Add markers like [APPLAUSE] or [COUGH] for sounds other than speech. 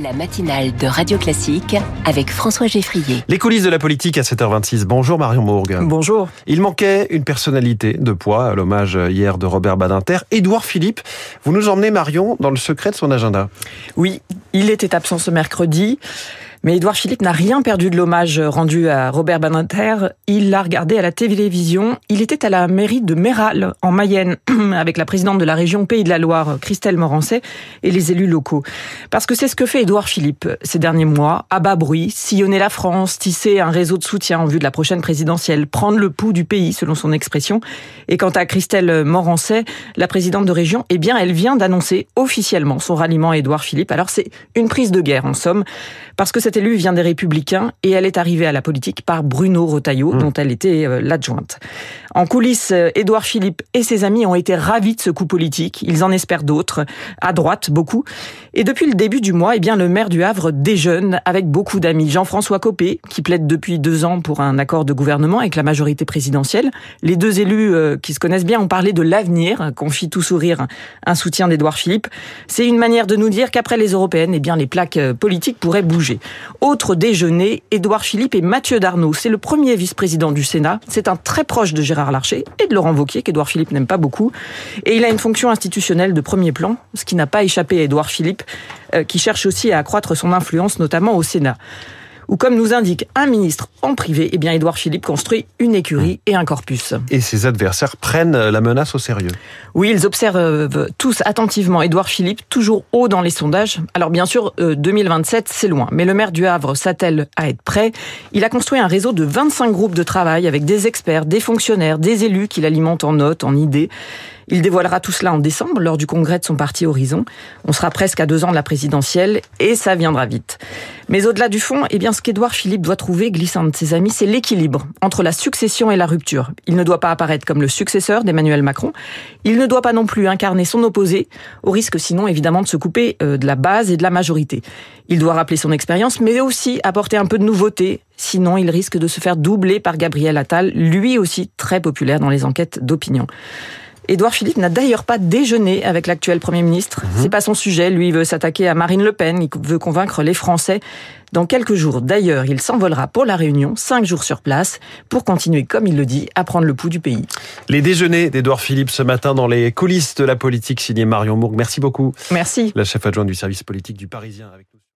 La matinale de Radio Classique avec François Geffrier. Les coulisses de la politique à 7h26. Bonjour Marion Mourgue. Bonjour. Il manquait une personnalité de poids à l'hommage hier de Robert Badinter. Édouard Philippe, vous nous emmenez Marion dans le secret de son agenda. Oui, il était absent ce mercredi. Mais Édouard Philippe n'a rien perdu de l'hommage rendu à Robert Badinter. Il l'a regardé à la télévision. Il était à la mairie de Méral, en Mayenne, [CLEARS THROAT] avec la présidente de la région Pays de la Loire, Christelle Morancet, et les élus locaux. Parce que c'est ce que fait Édouard Philippe ces derniers mois. À bas bruit, sillonner la France, tisser un réseau de soutien en vue de la prochaine présidentielle, prendre le pouls du pays, selon son expression. Et quant à Christelle Morancet, la présidente de région, eh bien, elle vient d'annoncer officiellement son ralliement à Édouard Philippe. Alors c'est une prise de guerre, en somme, parce que cette élue vient des Républicains et elle est arrivée à la politique par Bruno Retailleau, mmh. dont elle était euh, l'adjointe. En coulisses, euh, Édouard Philippe et ses amis ont été ravis de ce coup politique. Ils en espèrent d'autres, à droite beaucoup. Et depuis le début du mois, eh bien, le maire du Havre déjeune avec beaucoup d'amis. Jean-François Copé, qui plaide depuis deux ans pour un accord de gouvernement avec la majorité présidentielle. Les deux élus euh, qui se connaissent bien ont parlé de l'avenir, confie tout sourire un soutien d'Édouard Philippe. C'est une manière de nous dire qu'après les européennes, eh bien, les plaques politiques pourraient bouger. Autre déjeuner, Édouard Philippe et Mathieu Darnaud. C'est le premier vice-président du Sénat. C'est un très proche de Gérard Larcher et de Laurent Wauquiez, qu'Édouard Philippe n'aime pas beaucoup. Et il a une fonction institutionnelle de premier plan, ce qui n'a pas échappé à Édouard Philippe, euh, qui cherche aussi à accroître son influence, notamment au Sénat ou comme nous indique un ministre en privé, eh bien Édouard Philippe construit une écurie et un corpus. Et ses adversaires prennent la menace au sérieux. Oui, ils observent tous attentivement Édouard Philippe, toujours haut dans les sondages. Alors bien sûr, 2027, euh, c'est loin, mais le maire du Havre s'attelle à être prêt. Il a construit un réseau de 25 groupes de travail avec des experts, des fonctionnaires, des élus qu'il alimente en notes, en idées. Il dévoilera tout cela en décembre lors du congrès de son parti Horizon. On sera presque à deux ans de la présidentielle et ça viendra vite. Mais au-delà du fond, eh bien, ce qu'Édouard Philippe doit trouver, glissant de ses amis, c'est l'équilibre entre la succession et la rupture. Il ne doit pas apparaître comme le successeur d'Emmanuel Macron. Il ne doit pas non plus incarner son opposé, au risque sinon évidemment de se couper euh, de la base et de la majorité. Il doit rappeler son expérience, mais aussi apporter un peu de nouveauté. Sinon, il risque de se faire doubler par Gabriel Attal, lui aussi très populaire dans les enquêtes d'opinion. Édouard Philippe n'a d'ailleurs pas déjeuné avec l'actuel Premier ministre. Mhm. C'est pas son sujet. Lui, il veut s'attaquer à Marine Le Pen. Il veut convaincre les Français. Dans quelques jours, d'ailleurs, il s'envolera pour la Réunion, cinq jours sur place, pour continuer, comme il le dit, à prendre le pouls du pays. Les déjeuners d'Édouard Philippe ce matin dans les coulisses de la politique, signé Marion Mourgue. Merci beaucoup. Merci. La chef adjointe du service politique du Parisien avec nous.